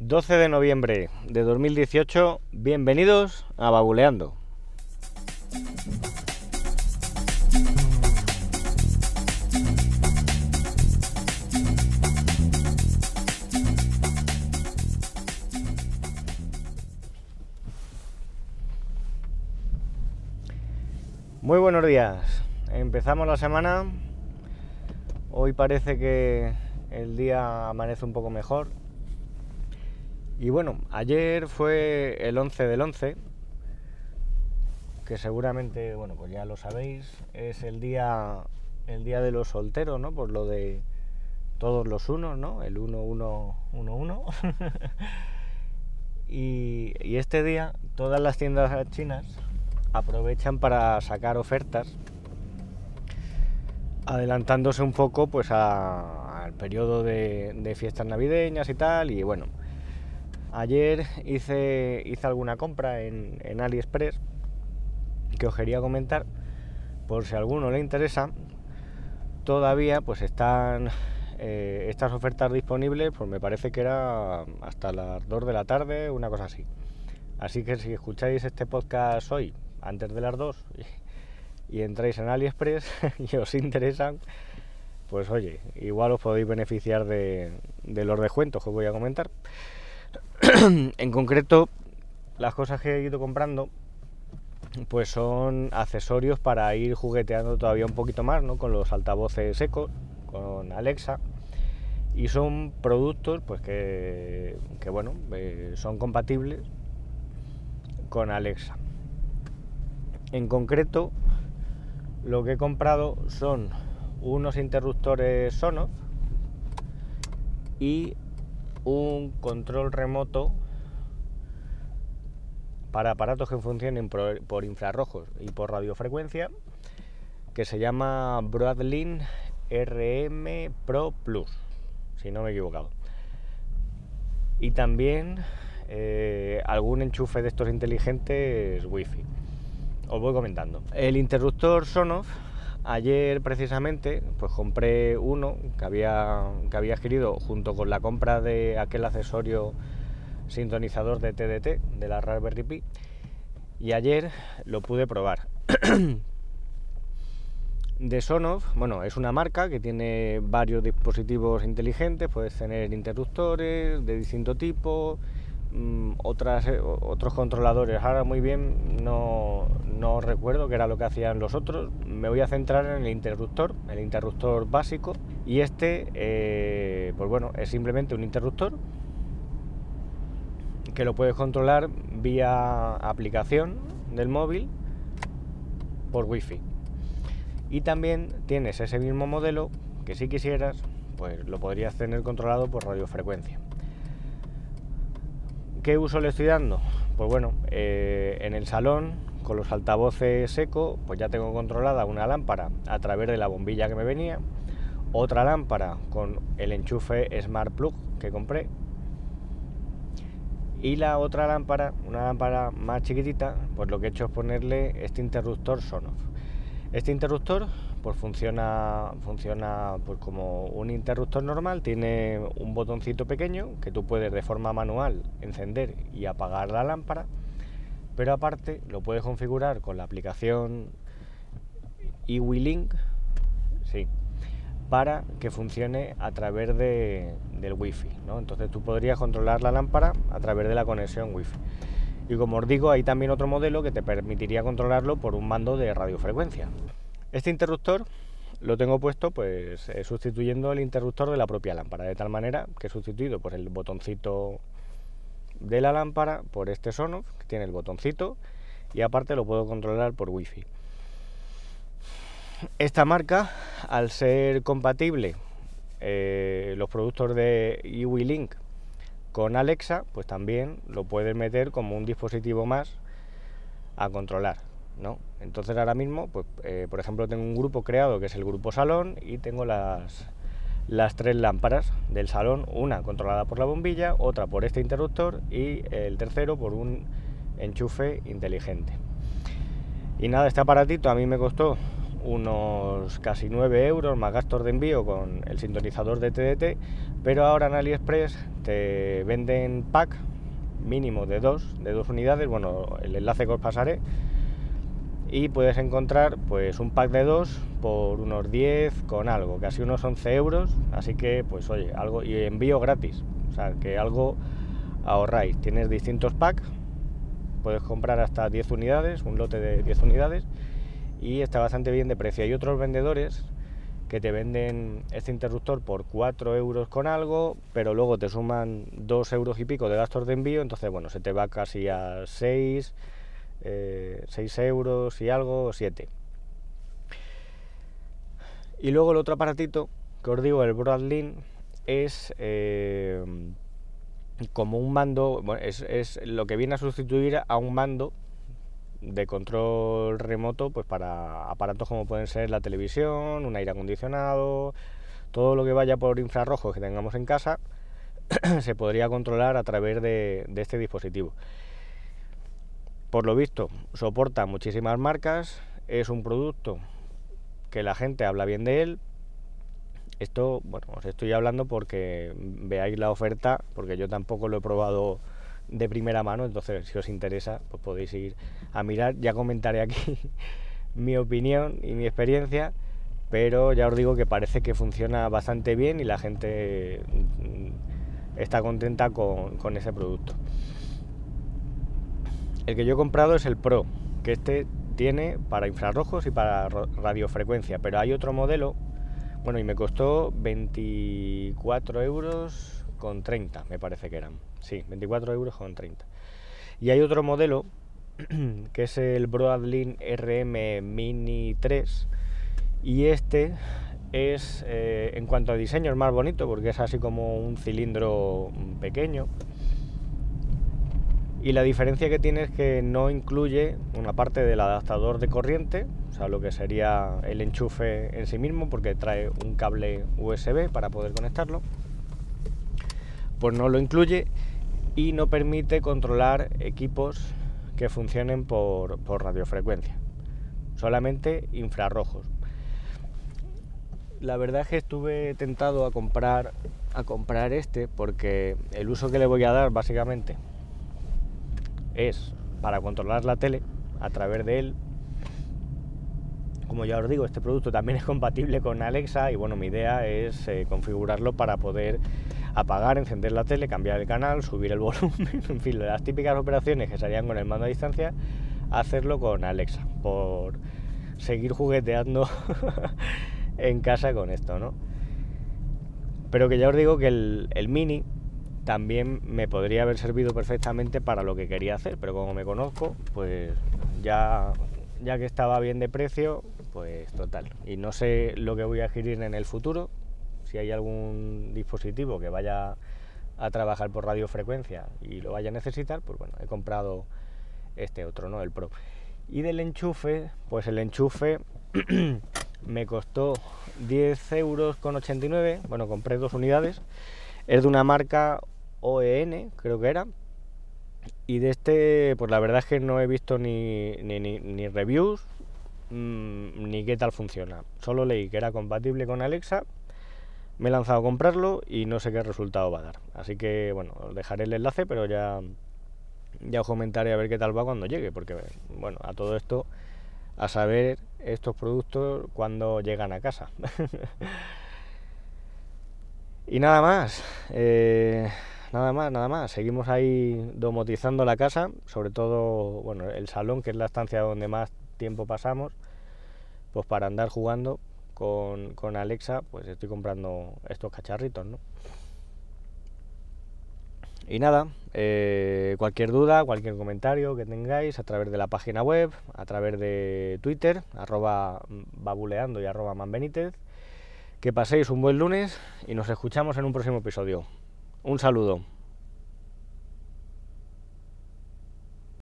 12 de noviembre de 2018, bienvenidos a Babuleando. Muy buenos días, empezamos la semana, hoy parece que el día amanece un poco mejor, y bueno, ayer fue el 11 del 11, que seguramente, bueno, pues ya lo sabéis, es el día el día de los solteros, ¿no? Por lo de todos los unos, ¿no? El 1 1 1 1. y, y este día todas las tiendas chinas aprovechan para sacar ofertas adelantándose un poco pues al periodo de, de fiestas navideñas y tal y bueno Ayer hice, hice alguna compra en, AliExpress que os quería comentar por si a alguno le interesa. Todavía pues están eh, estas ofertas disponibles, pues me parece que era hasta las 2 de la tarde, una cosa así. Así que si escucháis este podcast hoy, antes de las 2, y, entráis en AliExpress y os interesan, pues oye, igual os podéis beneficiar de, de los descuentos que os voy a comentar. en concreto, las cosas que he ido comprando pues son accesorios para ir jugueteando todavía un poquito más, ¿no? Con los altavoces secos, con Alexa. Y son productos pues que, bueno, eh, son compatibles con Alexa. En concreto, lo que he comprado son unos interruptores Sonos y un control remoto para aparatos que funcionen por, infrarrojos y por radiofrecuencia que se llama Broadlink RM Pro Plus, si no me he equivocado. Y también eh, algún enchufe de estos inteligentes Wi-Fi. Os voy comentando. El interruptor Sonos Ayer precisamente pues compré uno que había, que había adquirido junto con la compra de aquel accesorio sintonizador de TDT de la Raspberry Pi y ayer lo pude probar. de Sonoff, bueno, es una marca que tiene varios dispositivos inteligentes, puedes tener interruptores de distinto tipo, otras, eh, otros controladores. Ahora muy bien no, no recuerdo qué era lo que hacían los otros. Me voy a centrar en el interruptor, el interruptor básico. Y este, eh, pues bueno, es simplemente un interruptor que lo puedes controlar vía aplicación del móvil por wifi. Y también tienes ese mismo modelo que si quisieras, pues lo podrías tener controlado por radiofrecuencia. ¿Qué uso le estoy dando? Pues bueno, eh, en el salón con los altavoces seco, pues ya tengo controlada una lámpara a través de la bombilla que me venía, otra lámpara con el enchufe Smart Plug que compré y la otra lámpara, una lámpara más chiquitita, pues lo que he hecho es ponerle este interruptor Sonoff. Este interruptor pues funciona, funciona pues como un interruptor normal, tiene un botoncito pequeño que tú puedes de forma manual encender y apagar la lámpara, pero aparte lo puedes configurar con la aplicación iWilink, sí, para que funcione a través de, del wifi, ¿no? Entonces tú podrías controlar la lámpara a través de la conexión wifi. Y como os digo, hay también otro modelo que te permitiría controlarlo por un mando de radiofrecuencia. Este interruptor lo tengo puesto pues eh, sustituyendo el interruptor de la propia lámpara, de tal manera que he sustituido pues, el botoncito de la lámpara por este Sonoff, que tiene el botoncito, y aparte lo puedo controlar por wifi. Esta marca, al ser compatible eh, los productos de Link con Alexa, pues también lo puedes meter como un dispositivo más a controlar. ¿No? Entonces ahora mismo, pues, eh, por ejemplo, tengo un grupo creado que es el grupo salón y tengo las, las tres lámparas del salón, una controlada por la bombilla, otra por este interruptor y el tercero por un enchufe inteligente. Y nada, este aparatito a mí me costó unos casi 9 euros más gastos de envío con el sintonizador de TDT, pero ahora en AliExpress te venden pack mínimo de dos, de dos unidades, bueno, el enlace que os pasaré, y puedes encontrar pues un pack de dos por unos 10 con algo, casi unos 11 euros, así que pues oye, algo, y envío gratis, o sea que algo ahorráis, tienes distintos packs, puedes comprar hasta 10 unidades, un lote de 10 unidades, y está bastante bien de precio. Hay otros vendedores que te venden este interruptor por 4 euros con algo, pero luego te suman 2 euros y pico de gastos de envío, entonces bueno, se te va casi a 6, 6 eh, euros y algo, 7. Y luego el otro aparatito que os digo, el Broadlink, es eh, como un mando, es, es lo que viene a sustituir a un mando de control remoto pues para aparatos como pueden ser la televisión, un aire acondicionado, todo lo que vaya por infrarrojos que tengamos en casa se podría controlar a través de, este dispositivo. Por lo visto, soporta muchísimas marcas, es un producto que la gente habla bien de él. Esto, bueno, os estoy hablando porque veáis la oferta, porque yo tampoco lo he probado de primera mano, entonces si os interesa, pues podéis ir a mirar, ya comentaré aquí mi opinión y mi experiencia, pero ya os digo que parece que funciona bastante bien y la gente mm, está contenta con, ese producto. El que yo he comprado es el Pro, que este tiene para infrarrojos y para radiofrecuencia, pero hay otro modelo, bueno, y me costó 24 euros con 30, me parece que eran. Sí, 24 euros con 30. Y hay otro modelo que es el Broadlink RM Mini 3 y este es eh, en cuanto a diseño es más bonito porque es así como un cilindro pequeño y la diferencia que tiene es que no incluye una parte del adaptador de corriente, o sea, lo que sería el enchufe en sí mismo, porque trae un cable USB para poder conectarlo, pues no lo incluye y no permite controlar equipos que funcionen por, radiofrecuencia, solamente infrarrojos. La verdad es que estuve tentado a comprar a comprar este porque el uso que le voy a dar básicamente es para controlar la tele a través de él. Como ya os digo, este producto también es compatible con Alexa y bueno, mi idea es eh, configurarlo para poder apagar, encender la tele, cambiar el canal, subir el volumen, en fin, las típicas operaciones que se harían con el mando a distancia, hacerlo con Alexa, por seguir jugueteando en casa con esto, ¿no? Pero que ya os digo que el, el mini también me podría haber servido perfectamente para lo que quería hacer, pero como me conozco, pues ya, ya que estaba bien de precio, pues total. Y no sé lo que voy a adquirir en el futuro, si hay algún dispositivo que vaya a trabajar por radiofrecuencia y lo vaya a necesitar, pues bueno, he comprado este otro, ¿no? El Pro. Y del enchufe, pues el enchufe me costó 10 euros con 89, bueno, compré dos unidades, es de una marca OEN, creo que era, y de este, pues la verdad es que no he visto ni, ni, reviews, mm, ni qué tal funciona. Solo leí que era compatible con Alexa me he lanzado a comprarlo y no sé qué resultado va a dar. Así que bueno, os dejaré el enlace, pero ya, ya os comentaré a ver qué tal va cuando llegue, porque bueno, a todo esto, a saber estos productos cuando llegan a casa. y nada más, eh, nada más, nada más. Seguimos ahí domotizando la casa, sobre todo, bueno, el salón, que es la estancia donde más tiempo pasamos, pues para andar jugando con, Alexa, pues estoy comprando estos cacharritos, ¿no? Y nada, eh, cualquier duda, cualquier comentario que tengáis a través de la página web, a través de Twitter, arroba babuleando y arroba manbenítez. Que paséis un buen lunes y nos escuchamos en un próximo episodio. Un saludo.